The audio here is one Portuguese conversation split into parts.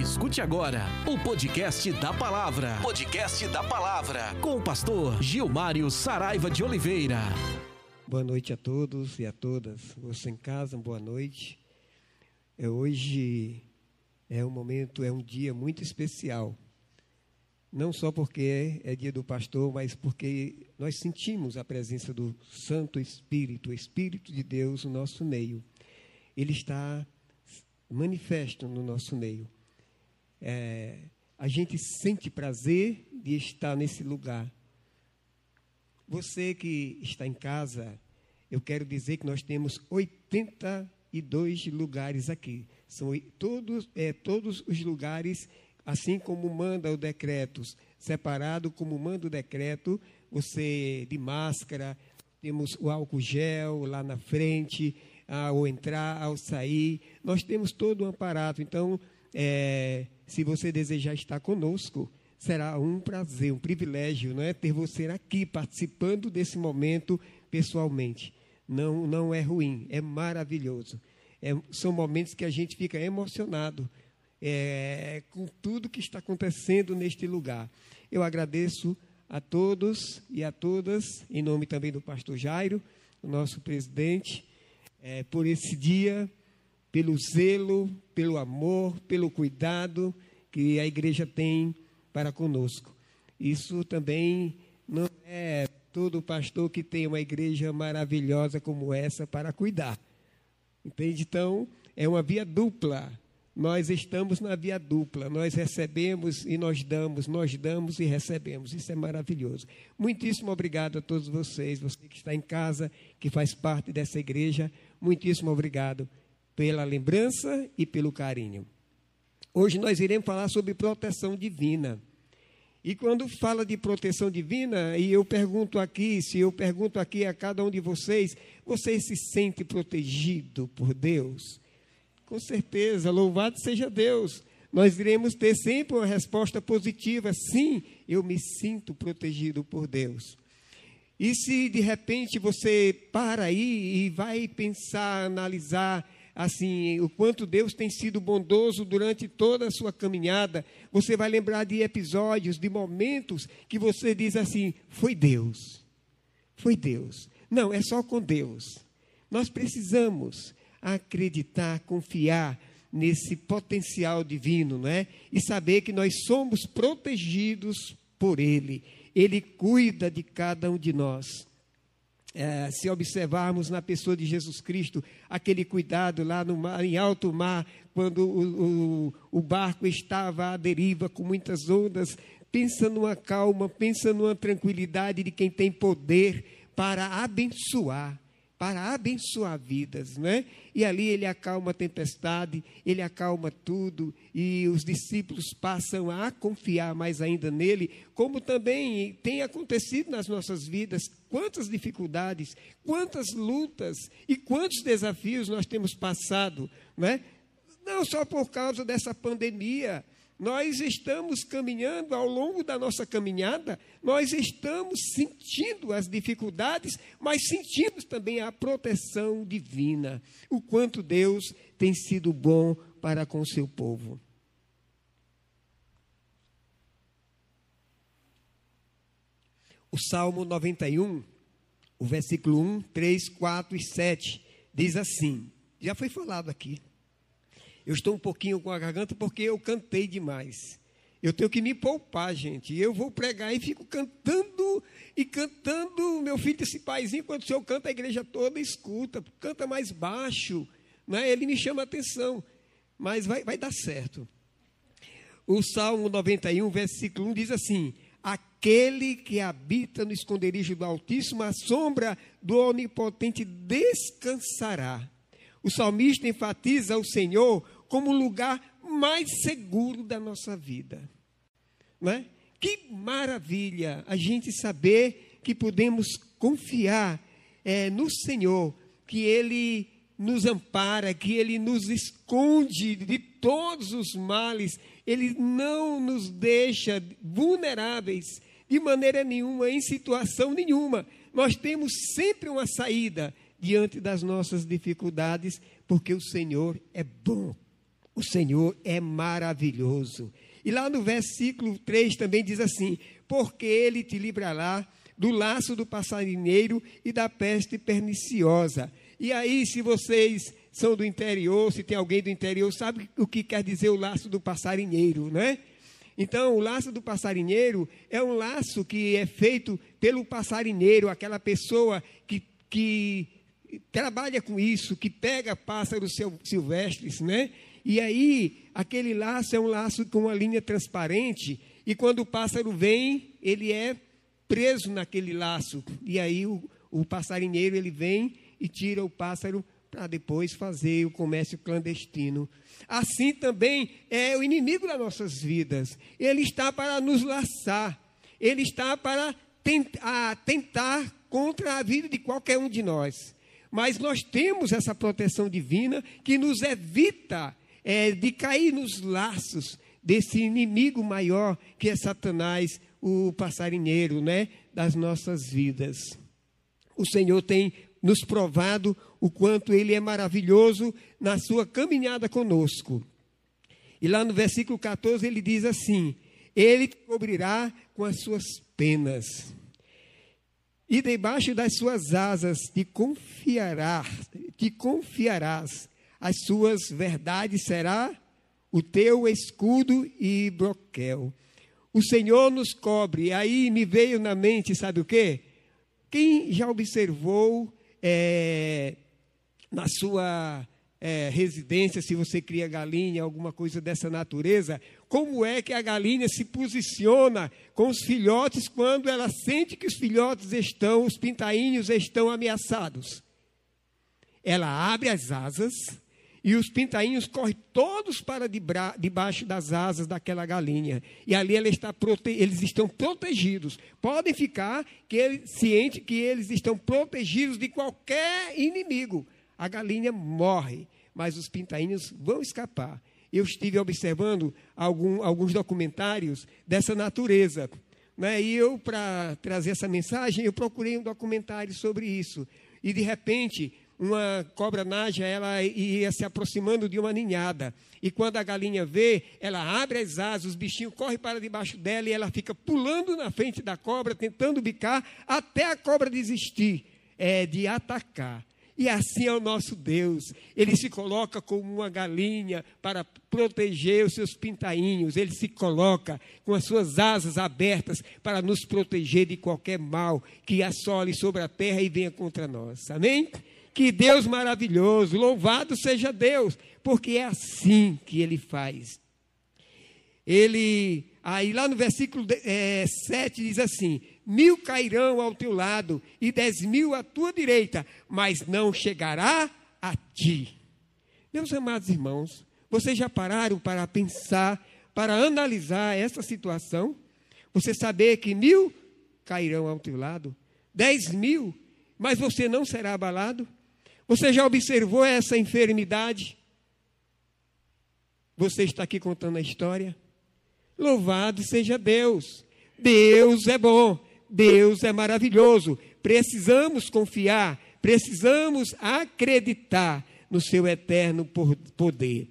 Escute agora o podcast da palavra. Podcast da palavra. Com o pastor Gilmário Saraiva de Oliveira. Boa noite a todos e a todas. Você em casa, boa noite. É, hoje é um momento, é um dia muito especial. Não só porque é dia do pastor, mas porque nós sentimos a presença do Santo Espírito, o Espírito de Deus no nosso meio. Ele está manifesto no nosso meio. É, a gente sente prazer de estar nesse lugar. Você que está em casa, eu quero dizer que nós temos 82 lugares aqui. São todos, é, todos os lugares assim como manda o decreto, separado como manda o decreto, você de máscara, temos o álcool gel lá na frente, ao entrar, ao sair, nós temos todo um aparato. Então, é, se você desejar estar conosco, será um prazer, um privilégio, não é, ter você aqui participando desse momento pessoalmente. Não, não é ruim, é maravilhoso. É, são momentos que a gente fica emocionado é, com tudo que está acontecendo neste lugar. Eu agradeço a todos e a todas, em nome também do pastor Jairo, o nosso presidente, é, por esse dia, pelo zelo, pelo amor, pelo cuidado que a igreja tem para conosco. Isso também não é todo pastor que tem uma igreja maravilhosa como essa para cuidar. Entende? Então, é uma via dupla nós estamos na via dupla, nós recebemos e nós damos, nós damos e recebemos. Isso é maravilhoso. Muitíssimo obrigado a todos vocês, você que está em casa, que faz parte dessa igreja, muitíssimo obrigado pela lembrança e pelo carinho. Hoje nós iremos falar sobre proteção divina. E quando fala de proteção divina, e eu pergunto aqui, se eu pergunto aqui a cada um de vocês, você se sente protegido por Deus? Com certeza, louvado seja Deus. Nós iremos ter sempre uma resposta positiva. Sim, eu me sinto protegido por Deus. E se de repente você para aí e vai pensar, analisar assim, o quanto Deus tem sido bondoso durante toda a sua caminhada, você vai lembrar de episódios, de momentos que você diz assim: foi Deus. Foi Deus. Não, é só com Deus. Nós precisamos acreditar, confiar nesse potencial divino, não é? E saber que nós somos protegidos por Ele. Ele cuida de cada um de nós. É, se observarmos na pessoa de Jesus Cristo, aquele cuidado lá no mar, em alto mar, quando o, o, o barco estava à deriva com muitas ondas, pensa numa calma, pensa numa tranquilidade de quem tem poder para abençoar para abençoar vidas, né? E ali ele acalma a tempestade, ele acalma tudo, e os discípulos passam a confiar mais ainda nele, como também tem acontecido nas nossas vidas. Quantas dificuldades, quantas lutas e quantos desafios nós temos passado, né? Não só por causa dessa pandemia, nós estamos caminhando ao longo da nossa caminhada, nós estamos sentindo as dificuldades, mas sentimos também a proteção divina, o quanto Deus tem sido bom para com o seu povo. O Salmo 91, o versículo 1, 3, 4 e 7, diz assim: já foi falado aqui. Eu estou um pouquinho com a garganta porque eu cantei demais. Eu tenho que me poupar, gente. Eu vou pregar e fico cantando e cantando. Meu filho, esse paizinho, quando o senhor canta, a igreja toda escuta, canta mais baixo. Né? Ele me chama a atenção, mas vai, vai dar certo. O Salmo 91, versículo 1 diz assim: Aquele que habita no esconderijo do Altíssimo, a sombra do Onipotente descansará. O salmista enfatiza o Senhor como o lugar mais seguro da nossa vida. Não é? Que maravilha a gente saber que podemos confiar é, no Senhor, que Ele nos ampara, que Ele nos esconde de todos os males, Ele não nos deixa vulneráveis de maneira nenhuma, em situação nenhuma. Nós temos sempre uma saída diante das nossas dificuldades, porque o Senhor é bom. O Senhor é maravilhoso. E lá no versículo 3 também diz assim: Porque ele te livrará do laço do passarinheiro e da peste perniciosa. E aí, se vocês são do interior, se tem alguém do interior, sabe o que quer dizer o laço do passarinheiro, não é? Então, o laço do passarinheiro é um laço que é feito pelo passarinheiro, aquela pessoa que, que trabalha com isso, que pega pássaros silvestres, né? E aí, aquele laço é um laço com uma linha transparente, e quando o pássaro vem, ele é preso naquele laço. E aí o, o passarinheiro ele vem e tira o pássaro para depois fazer o comércio clandestino. Assim também é o inimigo das nossas vidas. Ele está para nos laçar. Ele está para tentar, tentar contra a vida de qualquer um de nós. Mas nós temos essa proteção divina que nos evita é, de cair nos laços desse inimigo maior que é Satanás, o passarinheiro, né, das nossas vidas. O Senhor tem nos provado o quanto ele é maravilhoso na sua caminhada conosco. E lá no versículo 14 ele diz assim: Ele te cobrirá com as suas penas, e debaixo das suas asas te confiará, te confiarás. As suas verdades será o teu escudo e broquel. O Senhor nos cobre. Aí me veio na mente, sabe o quê? Quem já observou é, na sua é, residência, se você cria galinha, alguma coisa dessa natureza, como é que a galinha se posiciona com os filhotes quando ela sente que os filhotes estão, os pintainhos estão ameaçados? Ela abre as asas e os pintainhos correm todos para debaixo das asas daquela galinha. E ali ela está prote... eles estão protegidos. Podem ficar que ele... ciente que eles estão protegidos de qualquer inimigo. A galinha morre, mas os pintainhos vão escapar. Eu estive observando algum, alguns documentários dessa natureza. Né? E eu, para trazer essa mensagem, eu procurei um documentário sobre isso. E, de repente, uma cobra naja, ela ia se aproximando de uma ninhada. E quando a galinha vê, ela abre as asas, os bichinhos correm para debaixo dela e ela fica pulando na frente da cobra, tentando bicar, até a cobra desistir é, de atacar. E assim é o nosso Deus. Ele se coloca como uma galinha para proteger os seus pintainhos. Ele se coloca com as suas asas abertas para nos proteger de qualquer mal que assole sobre a terra e venha contra nós. Amém? Que Deus maravilhoso, louvado seja Deus, porque é assim que ele faz. Ele, aí lá no versículo é, 7 diz assim: Mil cairão ao teu lado e dez mil à tua direita, mas não chegará a ti. Meus amados irmãos, vocês já pararam para pensar, para analisar essa situação? Você saber que mil cairão ao teu lado, dez mil, mas você não será abalado? Você já observou essa enfermidade? Você está aqui contando a história? Louvado seja Deus. Deus é bom. Deus é maravilhoso. Precisamos confiar, precisamos acreditar no seu eterno poder.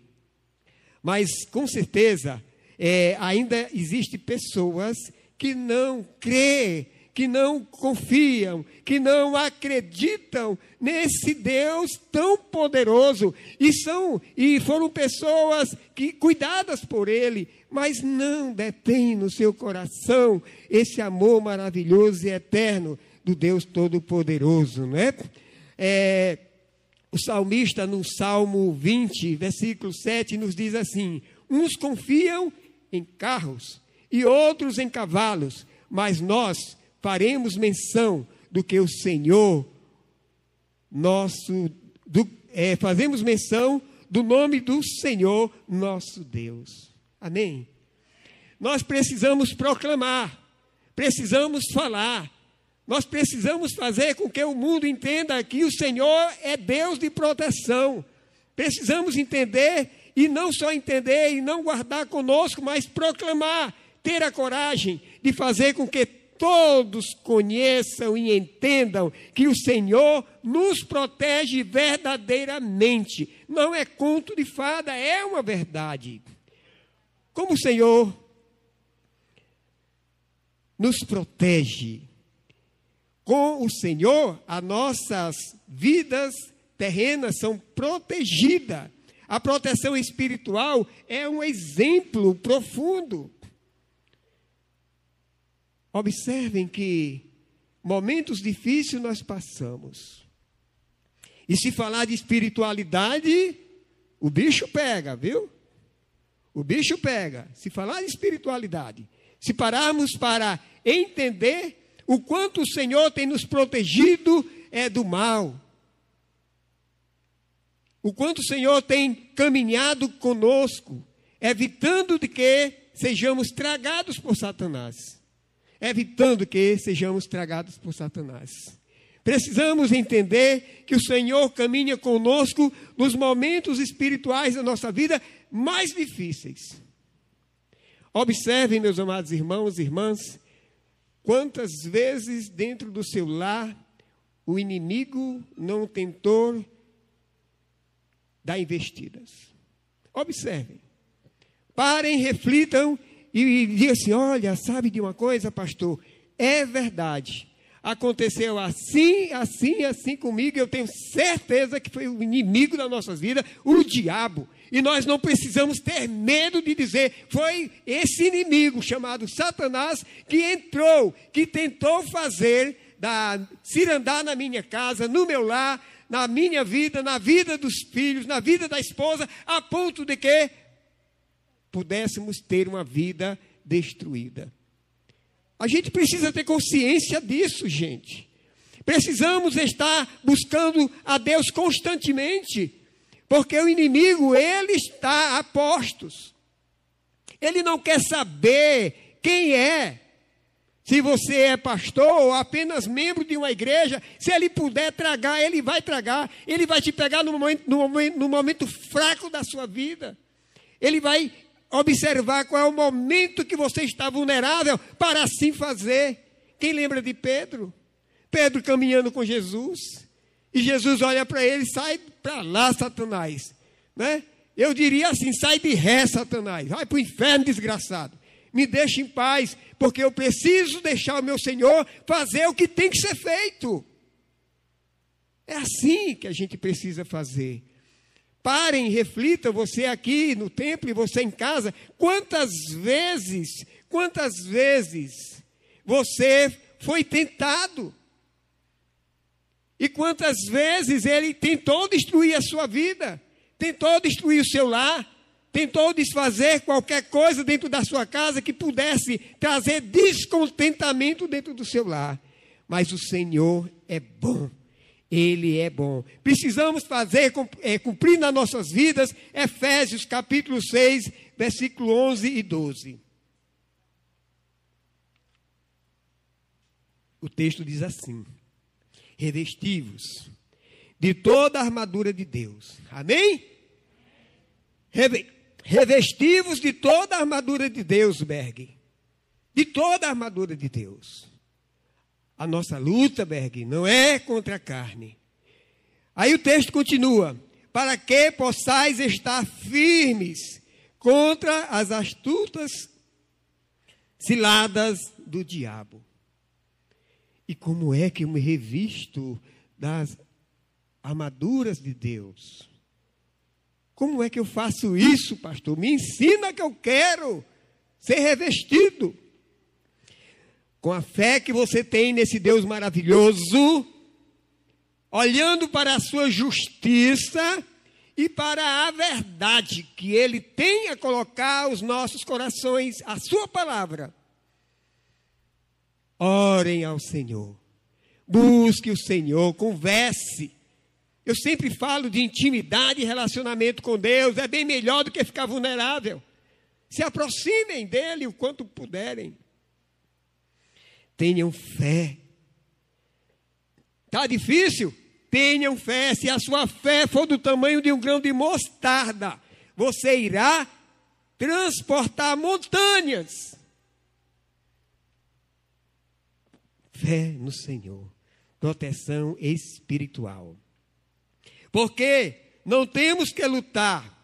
Mas, com certeza, é, ainda existem pessoas que não creem que não confiam, que não acreditam nesse Deus tão poderoso e são e foram pessoas que cuidadas por ele, mas não detêm no seu coração esse amor maravilhoso e eterno do Deus Todo-Poderoso, não é? é? O salmista, no Salmo 20, versículo 7, nos diz assim: Uns confiam em carros e outros em cavalos, mas nós faremos menção do que o Senhor, nosso, do, é, fazemos menção do nome do Senhor, nosso Deus. Amém? Nós precisamos proclamar, precisamos falar, nós precisamos fazer com que o mundo entenda que o Senhor é Deus de proteção. Precisamos entender e não só entender e não guardar conosco, mas proclamar, ter a coragem de fazer com que todos conheçam e entendam que o Senhor nos protege verdadeiramente, não é conto de fada, é uma verdade. Como o Senhor nos protege. Com o Senhor, as nossas vidas terrenas são protegidas. A proteção espiritual é um exemplo profundo. Observem que momentos difíceis nós passamos. E se falar de espiritualidade, o bicho pega, viu? O bicho pega. Se falar de espiritualidade, se pararmos para entender o quanto o Senhor tem nos protegido é do mal. O quanto o Senhor tem caminhado conosco, evitando de que sejamos tragados por Satanás evitando que sejamos tragados por Satanás. Precisamos entender que o Senhor caminha conosco nos momentos espirituais da nossa vida mais difíceis. Observem, meus amados irmãos e irmãs, quantas vezes dentro do seu lar o inimigo não tentou dar investidas. Observem. Parem, reflitam e diga assim: olha, sabe de uma coisa, pastor? É verdade. Aconteceu assim, assim, assim comigo. Eu tenho certeza que foi o inimigo das nossas vidas, o diabo. E nós não precisamos ter medo de dizer, foi esse inimigo chamado Satanás que entrou, que tentou fazer da cirandar na minha casa, no meu lar, na minha vida, na vida dos filhos, na vida da esposa, a ponto de que pudéssemos ter uma vida destruída. A gente precisa ter consciência disso, gente. Precisamos estar buscando a Deus constantemente, porque o inimigo, ele está a postos. Ele não quer saber quem é. Se você é pastor ou apenas membro de uma igreja, se ele puder tragar, ele vai tragar. Ele vai te pegar no momento, no momento, no momento fraco da sua vida. Ele vai observar qual é o momento que você está vulnerável para assim fazer. Quem lembra de Pedro? Pedro caminhando com Jesus. E Jesus olha para ele sai para lá, Satanás. Né? Eu diria assim: sai de ré, Satanás. Vai para o inferno, desgraçado. Me deixe em paz, porque eu preciso deixar o meu Senhor fazer o que tem que ser feito. É assim que a gente precisa fazer. Parem, reflitam, você aqui no templo e você em casa, quantas vezes, quantas vezes você foi tentado? E quantas vezes ele tentou destruir a sua vida, tentou destruir o seu lar, tentou desfazer qualquer coisa dentro da sua casa que pudesse trazer descontentamento dentro do seu lar. Mas o Senhor é bom. Ele é bom. Precisamos fazer, é, cumprir nas nossas vidas, Efésios capítulo 6, versículo 11 e 12. O texto diz assim: Revestivos de toda a armadura de Deus. Amém? Revestivos de toda a armadura de Deus, Berg. De toda a armadura de Deus. A nossa luta, Berg, não é contra a carne. Aí o texto continua: para que possais estar firmes contra as astutas ciladas do diabo. E como é que eu me revisto das armaduras de Deus? Como é que eu faço isso, pastor? Me ensina que eu quero ser revestido com a fé que você tem nesse Deus maravilhoso, olhando para a sua justiça e para a verdade que Ele tem a colocar os nossos corações, a Sua palavra. Orem ao Senhor, busque o Senhor, converse. Eu sempre falo de intimidade e relacionamento com Deus, é bem melhor do que ficar vulnerável. Se aproximem dele o quanto puderem. Tenham fé. Está difícil? Tenham fé. Se a sua fé for do tamanho de um grão de mostarda, você irá transportar montanhas. Fé no Senhor. Proteção espiritual. Porque não temos que lutar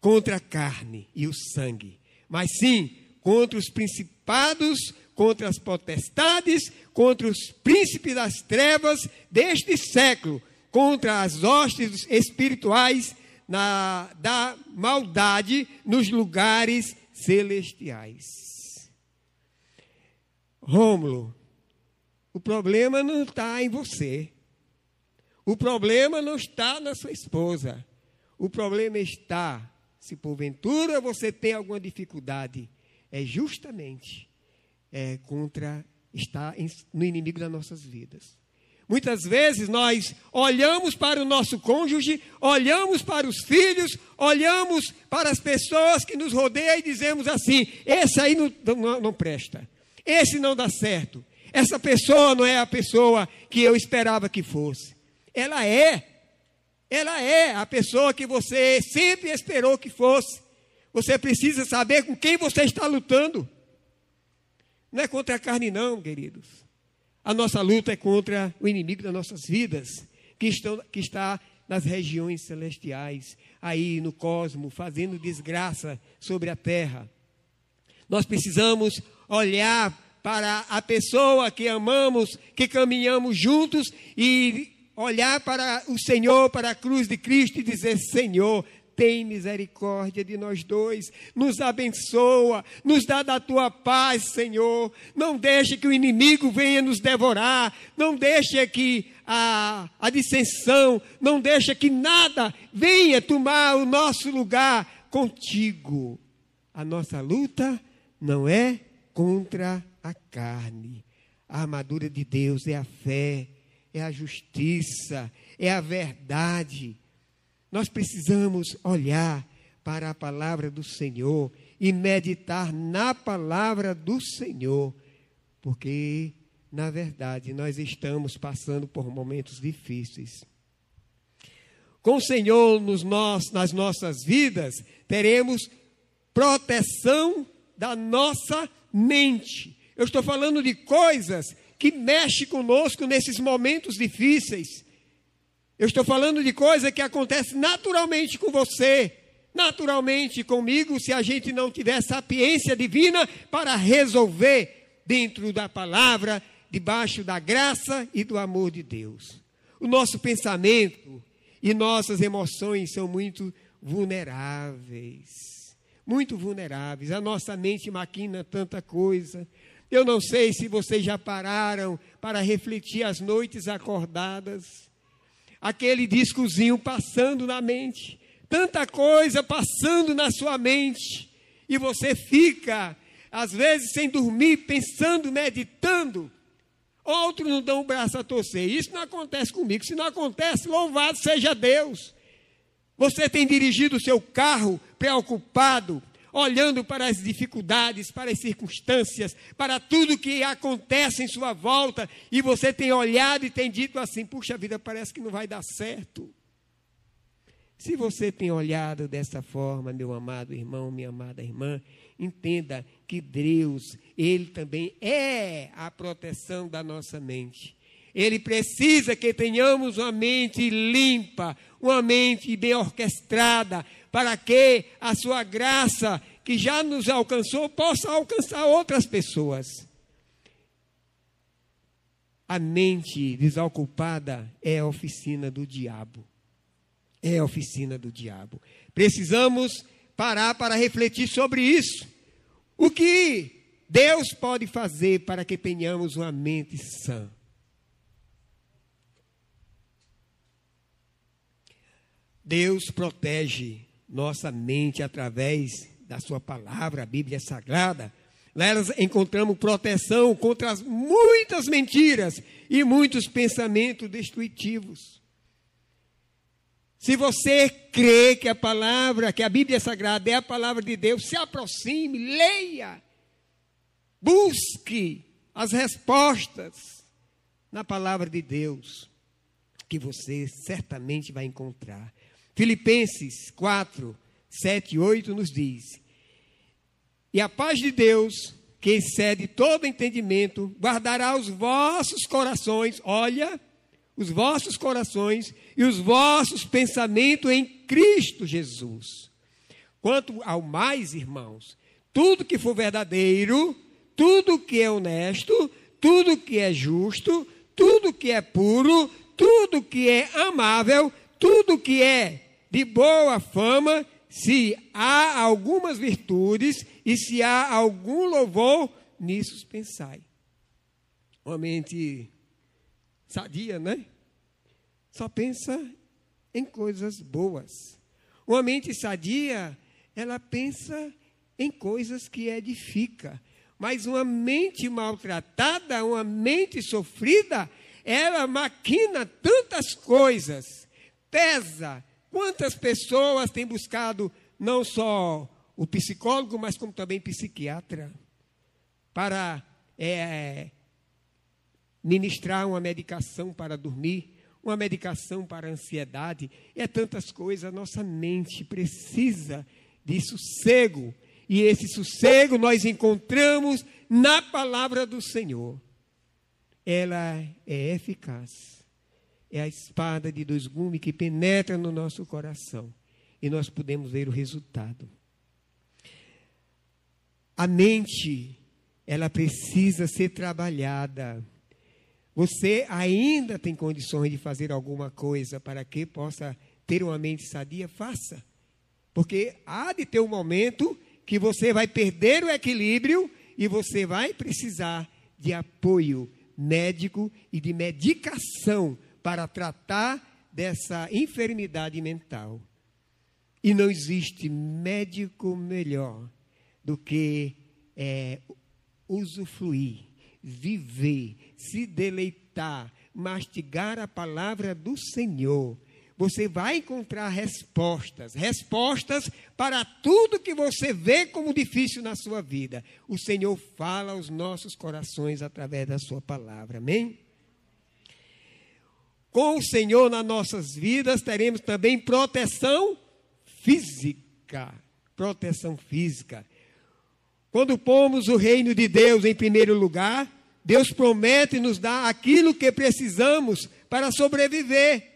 contra a carne e o sangue, mas sim contra os principados, contra as potestades, contra os príncipes das trevas deste século, contra as hostes espirituais na, da maldade nos lugares celestiais. Rômulo, problema não está em você. O problema não está na sua esposa. O problema está, se porventura você tem alguma dificuldade, é justamente é, contra, está no inimigo das nossas vidas. Muitas vezes nós olhamos para o nosso cônjuge, olhamos para os filhos, olhamos para as pessoas que nos rodeiam e dizemos assim: esse aí não, não, não presta, esse não dá certo, essa pessoa não é a pessoa que eu esperava que fosse. Ela é, ela é a pessoa que você sempre esperou que fosse. Você precisa saber com quem você está lutando. Não é contra a carne, não, queridos. A nossa luta é contra o inimigo das nossas vidas, que, estão, que está nas regiões celestiais, aí no cosmo, fazendo desgraça sobre a terra. Nós precisamos olhar para a pessoa que amamos, que caminhamos juntos e olhar para o Senhor, para a cruz de Cristo e dizer: Senhor, tem misericórdia de nós dois, nos abençoa, nos dá da tua paz, Senhor. Não deixe que o inimigo venha nos devorar, não deixe que a, a dissensão, não deixe que nada venha tomar o nosso lugar contigo. A nossa luta não é contra a carne. A armadura de Deus é a fé, é a justiça, é a verdade nós precisamos olhar para a palavra do Senhor e meditar na palavra do Senhor, porque, na verdade, nós estamos passando por momentos difíceis. Com o Senhor nos nós, nas nossas vidas, teremos proteção da nossa mente. Eu estou falando de coisas que mexem conosco nesses momentos difíceis. Eu estou falando de coisa que acontece naturalmente com você, naturalmente comigo, se a gente não tiver sapiência divina para resolver dentro da palavra, debaixo da graça e do amor de Deus. O nosso pensamento e nossas emoções são muito vulneráveis. Muito vulneráveis. A nossa mente maquina tanta coisa. Eu não sei se vocês já pararam para refletir as noites acordadas aquele discozinho passando na mente, tanta coisa passando na sua mente, e você fica, às vezes, sem dormir, pensando, meditando. Outros não dão o braço a torcer. Isso não acontece comigo. Se não acontece, louvado seja Deus. Você tem dirigido o seu carro preocupado, olhando para as dificuldades, para as circunstâncias, para tudo que acontece em sua volta, e você tem olhado e tem dito assim: puxa vida, parece que não vai dar certo. Se você tem olhado dessa forma, meu amado irmão, minha amada irmã, entenda que Deus, Ele também é a proteção da nossa mente. Ele precisa que tenhamos uma mente limpa, uma mente bem orquestrada, para que a sua graça, que já nos alcançou, possa alcançar outras pessoas. A mente desocupada é a oficina do diabo. É a oficina do diabo. Precisamos parar para refletir sobre isso. O que Deus pode fazer para que tenhamos uma mente sã? Deus protege nossa mente através da sua palavra, a Bíblia Sagrada. Lá encontramos proteção contra as muitas mentiras e muitos pensamentos destrutivos. Se você crê que a palavra, que a Bíblia Sagrada é a palavra de Deus, se aproxime, leia, busque as respostas na palavra de Deus, que você certamente vai encontrar. Filipenses 4, 7 e 8 nos diz: E a paz de Deus, que excede todo entendimento, guardará os vossos corações, olha, os vossos corações e os vossos pensamentos em Cristo Jesus. Quanto ao mais, irmãos, tudo que for verdadeiro, tudo que é honesto, tudo que é justo, tudo que é puro, tudo que é amável, tudo que é de boa fama, se há algumas virtudes e se há algum louvor, nisso pensai. Uma mente sadia, né? Só pensa em coisas boas. Uma mente sadia, ela pensa em coisas que edifica. Mas uma mente maltratada, uma mente sofrida, ela maquina tantas coisas, pesa. Quantas pessoas têm buscado não só o psicólogo, mas como também psiquiatra, para é, ministrar uma medicação para dormir, uma medicação para ansiedade, é tantas coisas. A nossa mente precisa de sossego. E esse sossego nós encontramos na palavra do Senhor. Ela é eficaz. É a espada de dois gumes que penetra no nosso coração. E nós podemos ver o resultado. A mente, ela precisa ser trabalhada. Você ainda tem condições de fazer alguma coisa para que possa ter uma mente sadia? Faça. Porque há de ter um momento que você vai perder o equilíbrio e você vai precisar de apoio médico e de medicação para tratar dessa enfermidade mental. E não existe médico melhor do que é, usufruir, viver, se deleitar, mastigar a palavra do Senhor você vai encontrar respostas, respostas para tudo que você vê como difícil na sua vida. O Senhor fala aos nossos corações através da sua palavra. Amém? Com o Senhor nas nossas vidas teremos também proteção física. Proteção física. Quando pomos o reino de Deus em primeiro lugar, Deus promete nos dar aquilo que precisamos para sobreviver.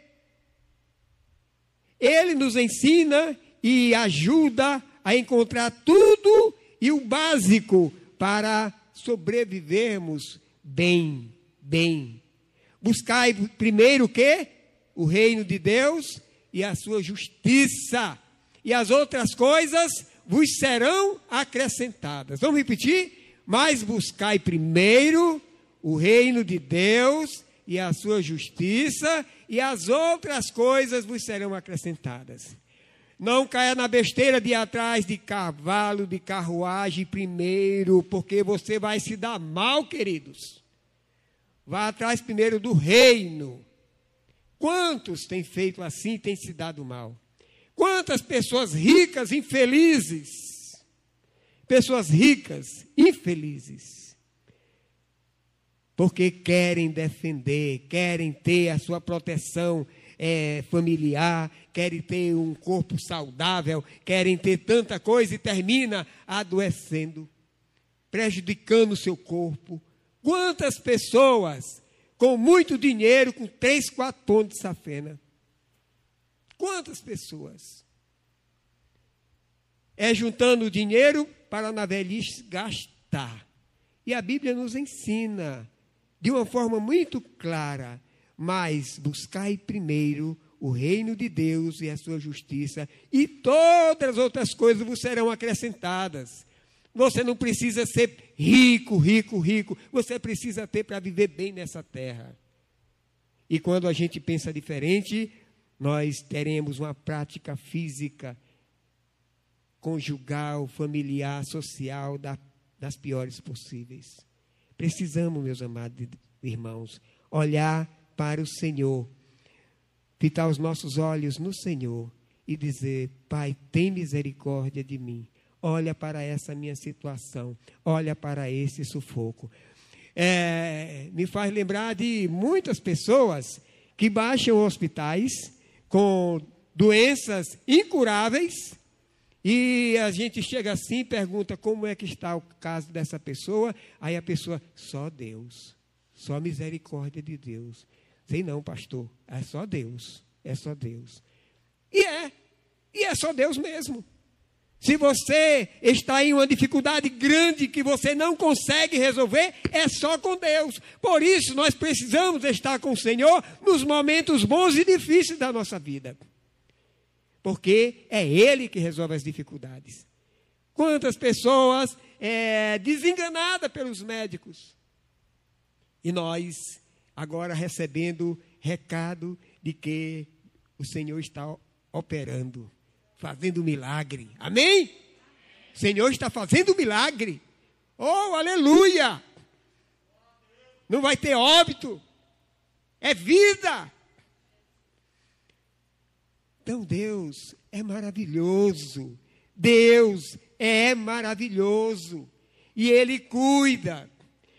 Ele nos ensina e ajuda a encontrar tudo e o básico para sobrevivermos bem, bem. Buscai primeiro o quê? O reino de Deus e a sua justiça. E as outras coisas vos serão acrescentadas. Vamos repetir? Mas buscai primeiro o reino de Deus e a sua justiça, e as outras coisas vos serão acrescentadas. Não caia na besteira de ir atrás de cavalo, de carruagem primeiro, porque você vai se dar mal, queridos. Vá atrás primeiro do reino. Quantos têm feito assim têm se dado mal? Quantas pessoas ricas, infelizes? Pessoas ricas, infelizes porque querem defender, querem ter a sua proteção é, familiar, querem ter um corpo saudável, querem ter tanta coisa e termina adoecendo, prejudicando o seu corpo. Quantas pessoas com muito dinheiro, com três, quatro pontos de safena? Quantas pessoas? É juntando dinheiro para na velhice gastar. E a Bíblia nos ensina de uma forma muito clara, mas buscai primeiro o reino de Deus e a sua justiça, e todas as outras coisas vos serão acrescentadas. Você não precisa ser rico, rico, rico. Você precisa ter para viver bem nessa terra. E quando a gente pensa diferente, nós teremos uma prática física, conjugal, familiar, social, da, das piores possíveis. Precisamos, meus amados irmãos, olhar para o Senhor, fitar os nossos olhos no Senhor e dizer: Pai, tem misericórdia de mim. Olha para essa minha situação, olha para esse sufoco. É, me faz lembrar de muitas pessoas que baixam hospitais com doenças incuráveis e a gente chega assim e pergunta como é que está o caso dessa pessoa. Aí a pessoa, só Deus, só misericórdia de Deus. Sei não, pastor. É só Deus. É só Deus. E é. E é só Deus mesmo. Se você está em uma dificuldade grande que você não consegue resolver, é só com Deus. Por isso, nós precisamos estar com o Senhor nos momentos bons e difíceis da nossa vida. Porque é Ele que resolve as dificuldades. Quantas pessoas é, desenganadas pelos médicos. E nós, agora recebendo recado de que o Senhor está operando fazendo milagre. Amém? O Senhor está fazendo milagre. Oh, aleluia! Não vai ter óbito. É vida. Então Deus é maravilhoso. Deus é maravilhoso. E Ele cuida.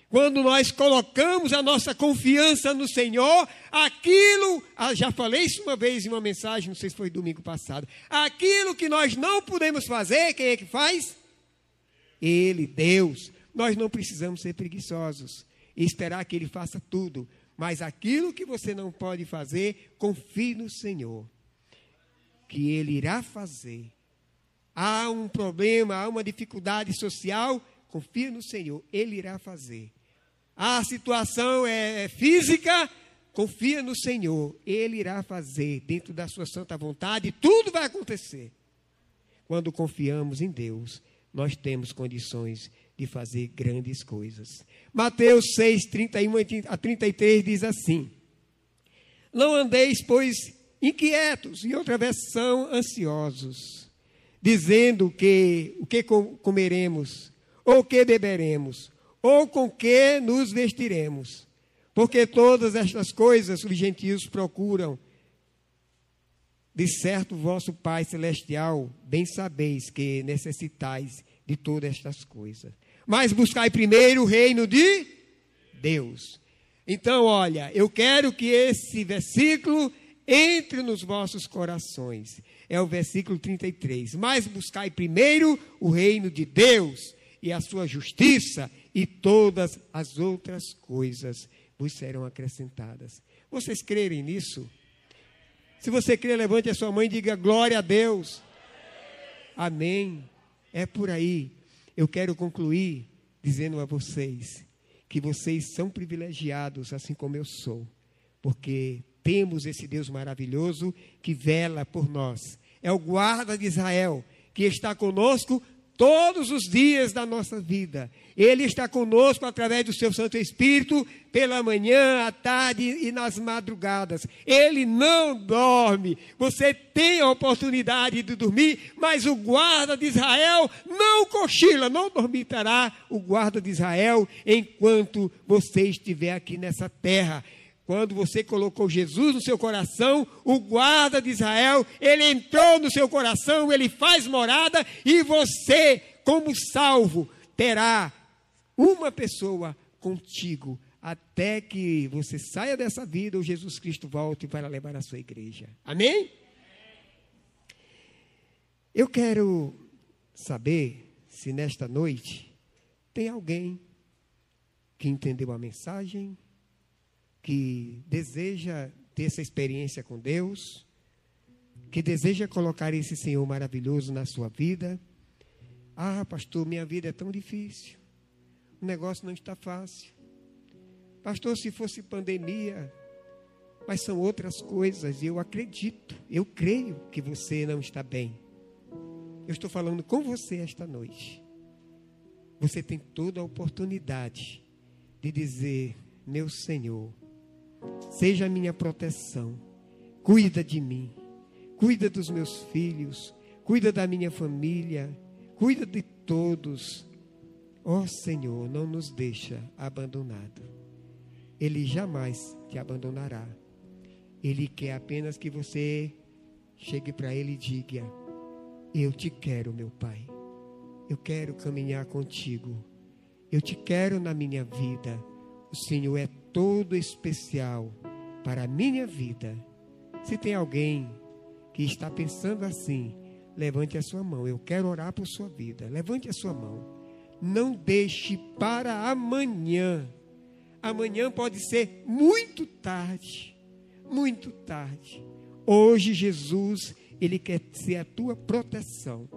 Quando nós colocamos a nossa confiança no Senhor, aquilo, ah, já falei isso uma vez em uma mensagem, não sei se foi domingo passado, aquilo que nós não podemos fazer, quem é que faz? Ele, Deus. Nós não precisamos ser preguiçosos e esperar que Ele faça tudo, mas aquilo que você não pode fazer, confie no Senhor, que Ele irá fazer. Há um problema, há uma dificuldade social, confie no Senhor, Ele irá fazer a situação é, é física, confia no Senhor, Ele irá fazer dentro da sua santa vontade, tudo vai acontecer. Quando confiamos em Deus, nós temos condições de fazer grandes coisas. Mateus 6, 31 a 33 diz assim: Não andeis, pois, inquietos, em outra versão, ansiosos, dizendo que o que comeremos, ou o que beberemos, ou com que nos vestiremos? Porque todas estas coisas os gentios procuram. De certo, vosso Pai Celestial, bem sabeis que necessitais de todas estas coisas. Mas buscai primeiro o reino de Deus. Então, olha, eu quero que esse versículo entre nos vossos corações. É o versículo 33. Mas buscai primeiro o reino de Deus e a sua justiça, e todas as outras coisas vos serão acrescentadas. Vocês crerem nisso? Se você crê, levante a sua mãe e diga glória a Deus. Amém. É por aí. Eu quero concluir dizendo a vocês que vocês são privilegiados, assim como eu sou, porque temos esse Deus maravilhoso que vela por nós. É o guarda de Israel que está conosco todos os dias da nossa vida. Ele está conosco através do seu Santo Espírito, pela manhã, à tarde e nas madrugadas. Ele não dorme. Você tem a oportunidade de dormir, mas o guarda de Israel não cochila, não dormitará o guarda de Israel enquanto você estiver aqui nessa terra. Quando você colocou Jesus no seu coração, o guarda de Israel, ele entrou no seu coração, ele faz morada e você, como salvo, terá uma pessoa contigo até que você saia dessa vida, o Jesus Cristo volte para levar a sua igreja. Amém? Eu quero saber se nesta noite tem alguém que entendeu a mensagem que deseja ter essa experiência com Deus, que deseja colocar esse Senhor maravilhoso na sua vida. Ah, pastor, minha vida é tão difícil. O negócio não está fácil. Pastor, se fosse pandemia, mas são outras coisas, eu acredito, eu creio que você não está bem. Eu estou falando com você esta noite. Você tem toda a oportunidade de dizer: Meu Senhor, seja a minha proteção. Cuida de mim, cuida dos meus filhos, cuida da minha família, cuida de todos. Ó oh, Senhor, não nos deixa abandonado. Ele jamais te abandonará. Ele quer apenas que você chegue para ele e diga: Eu te quero, meu Pai. Eu quero caminhar contigo. Eu te quero na minha vida. O Senhor é todo especial para a minha vida. Se tem alguém que está pensando assim, levante a sua mão. Eu quero orar por sua vida. Levante a sua mão. Não deixe para amanhã. Amanhã pode ser muito tarde. muito tarde. Hoje Jesus, ele quer ser a tua proteção.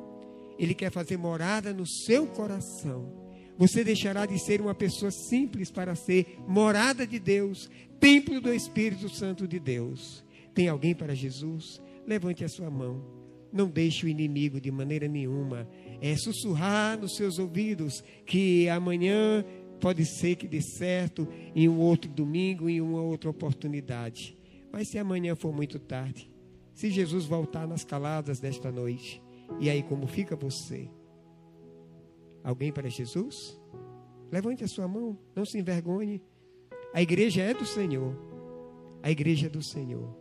Ele quer fazer morada no seu coração. Você deixará de ser uma pessoa simples para ser morada de Deus, templo do Espírito Santo de Deus. Tem alguém para Jesus? Levante a sua mão. Não deixe o inimigo de maneira nenhuma é, sussurrar nos seus ouvidos que amanhã pode ser que dê certo em um outro domingo, em uma outra oportunidade. Mas se amanhã for muito tarde, se Jesus voltar nas caladas desta noite, e aí como fica você? Alguém para Jesus? Levante a sua mão, não se envergonhe. A igreja é do Senhor. A igreja é do Senhor.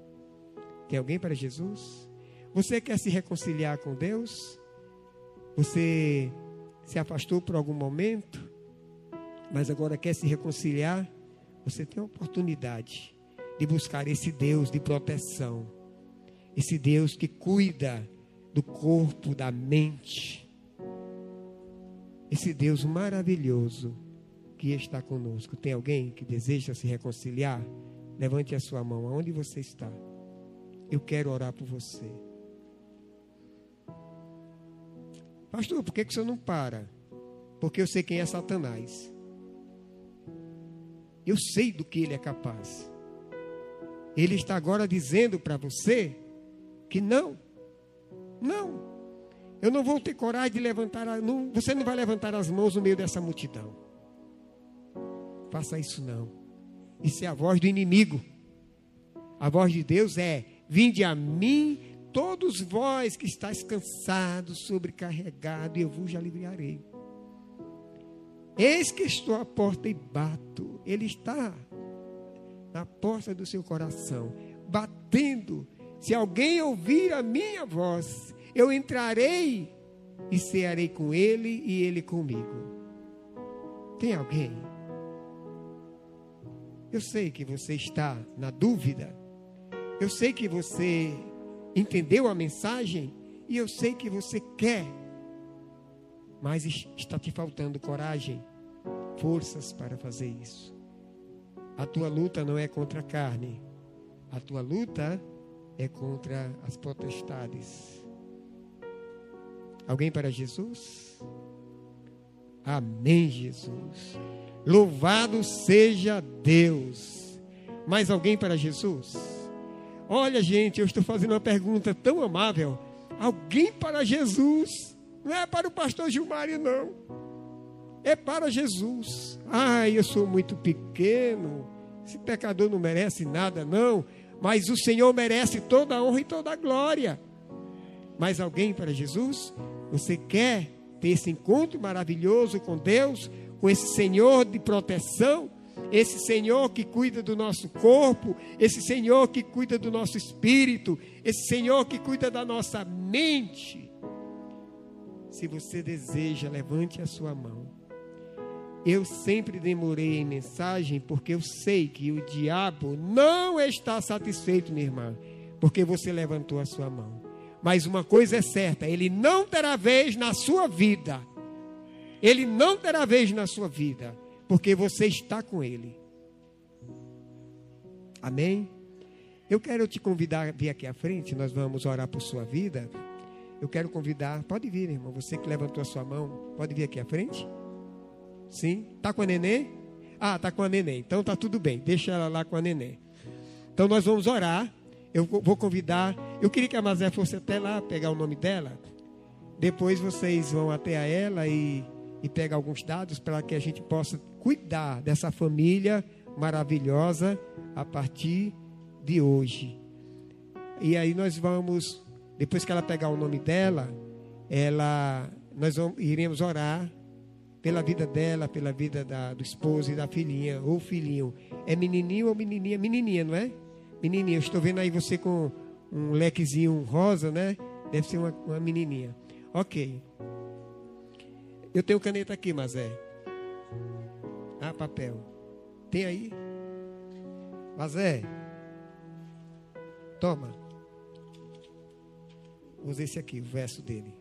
Tem alguém para Jesus? Você quer se reconciliar com Deus? Você se afastou por algum momento, mas agora quer se reconciliar? Você tem a oportunidade de buscar esse Deus de proteção, esse Deus que cuida do corpo, da mente, esse Deus maravilhoso que está conosco. Tem alguém que deseja se reconciliar? Levante a sua mão, aonde você está. Eu quero orar por você. Pastor, por que, que o senhor não para? Porque eu sei quem é Satanás. Eu sei do que ele é capaz. Ele está agora dizendo para você que não, não, eu não vou ter coragem de levantar, não, você não vai levantar as mãos no meio dessa multidão. Faça isso não. Isso é a voz do inimigo. A voz de Deus é: vinde a mim Todos vós que estáis cansados, sobrecarregados, eu vos aliviarei. Eis que estou à porta e bato. Ele está na porta do seu coração, batendo. Se alguém ouvir a minha voz, eu entrarei e cearei com ele e ele comigo. Tem alguém? Eu sei que você está na dúvida. Eu sei que você entendeu a mensagem e eu sei que você quer, mas está te faltando coragem, forças para fazer isso. A tua luta não é contra a carne, a tua luta é contra as potestades. Alguém para Jesus? Amém, Jesus. Louvado seja Deus. Mais alguém para Jesus? Olha, gente, eu estou fazendo uma pergunta tão amável. Alguém para Jesus. Não é para o pastor Gilmário, não. É para Jesus. Ai, eu sou muito pequeno. Esse pecador não merece nada, não. Mas o Senhor merece toda a honra e toda a glória. Mais alguém para Jesus? Você quer ter esse encontro maravilhoso com Deus, com esse Senhor de proteção? esse Senhor que cuida do nosso corpo, esse Senhor que cuida do nosso espírito, esse Senhor que cuida da nossa mente. Se você deseja, levante a sua mão. Eu sempre demorei em mensagem porque eu sei que o diabo não está satisfeito, minha irmã, porque você levantou a sua mão. Mas uma coisa é certa, ele não terá vez na sua vida. Ele não terá vez na sua vida porque você está com Ele. Amém? Eu quero te convidar a vir aqui à frente, nós vamos orar por sua vida. Eu quero convidar, pode vir, irmão, você que levantou a sua mão, pode vir aqui à frente? Sim? Tá com a neném? Ah, tá com a neném. Então tá tudo bem, deixa ela lá com a neném. Então nós vamos orar. Eu vou convidar. Eu queria que a Mazé fosse até lá pegar o nome dela. Depois vocês vão até a ela e e pega alguns dados para que a gente possa cuidar dessa família maravilhosa a partir de hoje. E aí nós vamos, depois que ela pegar o nome dela, ela, nós vamos, iremos orar pela vida dela, pela vida da, do esposo e da filhinha, ou filhinho. É menininho ou menininha? Menininha, não é? Menininha. Eu estou vendo aí você com um lequezinho rosa, né? Deve ser uma, uma menininha. Ok. Eu tenho caneta aqui, mas é. Ah, papel. Tem aí? Mas é. Toma. Usa esse aqui, o verso dele.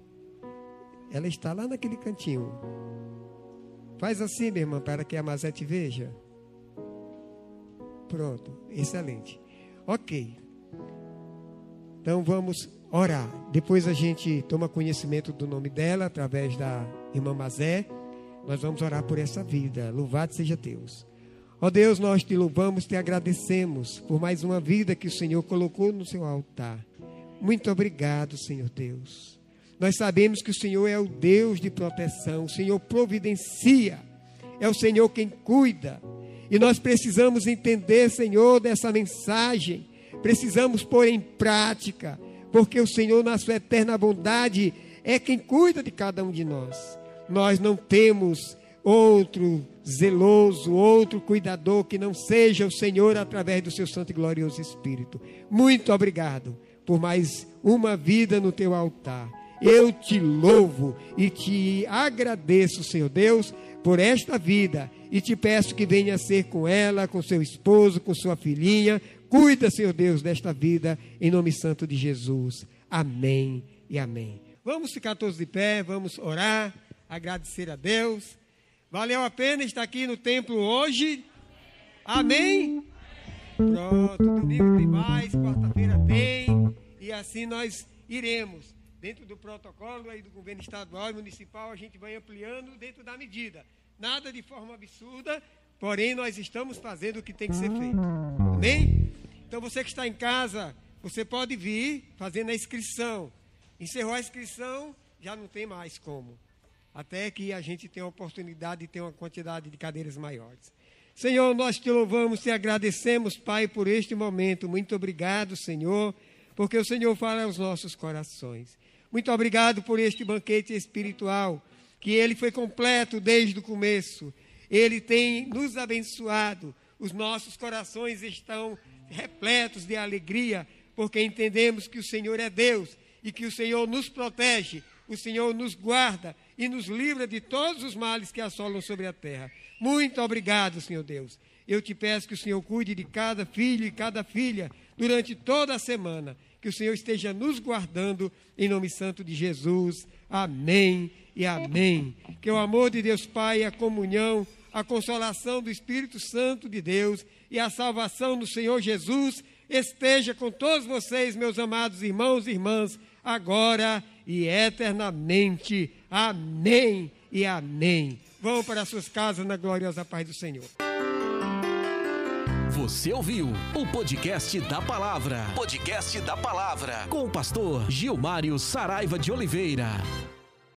Ela está lá naquele cantinho. Faz assim, minha irmã, para que a Mazé te veja. Pronto, excelente. Ok. Então vamos orar. Depois a gente toma conhecimento do nome dela através da irmã Mazé. Nós vamos orar por essa vida. Louvado seja Deus. Ó oh Deus, nós te louvamos, te agradecemos por mais uma vida que o Senhor colocou no seu altar. Muito obrigado, Senhor Deus. Nós sabemos que o Senhor é o Deus de proteção, o Senhor providencia, é o Senhor quem cuida. E nós precisamos entender, Senhor, dessa mensagem, precisamos pôr em prática, porque o Senhor, na sua eterna bondade, é quem cuida de cada um de nós. Nós não temos outro zeloso, outro cuidador que não seja o Senhor através do seu santo e glorioso Espírito. Muito obrigado por mais uma vida no teu altar. Eu te louvo e te agradeço, Senhor Deus, por esta vida e te peço que venha ser com ela, com seu esposo, com sua filhinha. Cuida, Senhor Deus, desta vida em nome santo de Jesus. Amém e amém. Vamos ficar todos de pé, vamos orar, agradecer a Deus. Valeu a pena estar aqui no templo hoje? Amém? Pronto, domingo tem mais, quarta-feira tem, e assim nós iremos. Dentro do protocolo aí do governo estadual e municipal, a gente vai ampliando dentro da medida. Nada de forma absurda, porém nós estamos fazendo o que tem que ser feito. Amém? Então você que está em casa, você pode vir fazendo a inscrição. Encerrou a inscrição, já não tem mais como até que a gente tenha a oportunidade de ter uma quantidade de cadeiras maiores. Senhor, nós te louvamos, te agradecemos, Pai, por este momento. Muito obrigado, Senhor, porque o Senhor fala aos nossos corações. Muito obrigado por este banquete espiritual, que ele foi completo desde o começo. Ele tem nos abençoado. Os nossos corações estão repletos de alegria, porque entendemos que o Senhor é Deus e que o Senhor nos protege, o Senhor nos guarda e nos livra de todos os males que assolam sobre a terra. Muito obrigado, Senhor Deus. Eu te peço que o Senhor cuide de cada filho e cada filha durante toda a semana. Que o Senhor esteja nos guardando em nome santo de Jesus. Amém e amém. Que o amor de Deus Pai, a comunhão, a consolação do Espírito Santo de Deus e a salvação do Senhor Jesus esteja com todos vocês, meus amados irmãos e irmãs, agora e eternamente. Amém e amém. Vão para suas casas na gloriosa paz do Senhor. Você ouviu o podcast da palavra. Podcast da palavra. Com o pastor Gilmário Saraiva de Oliveira.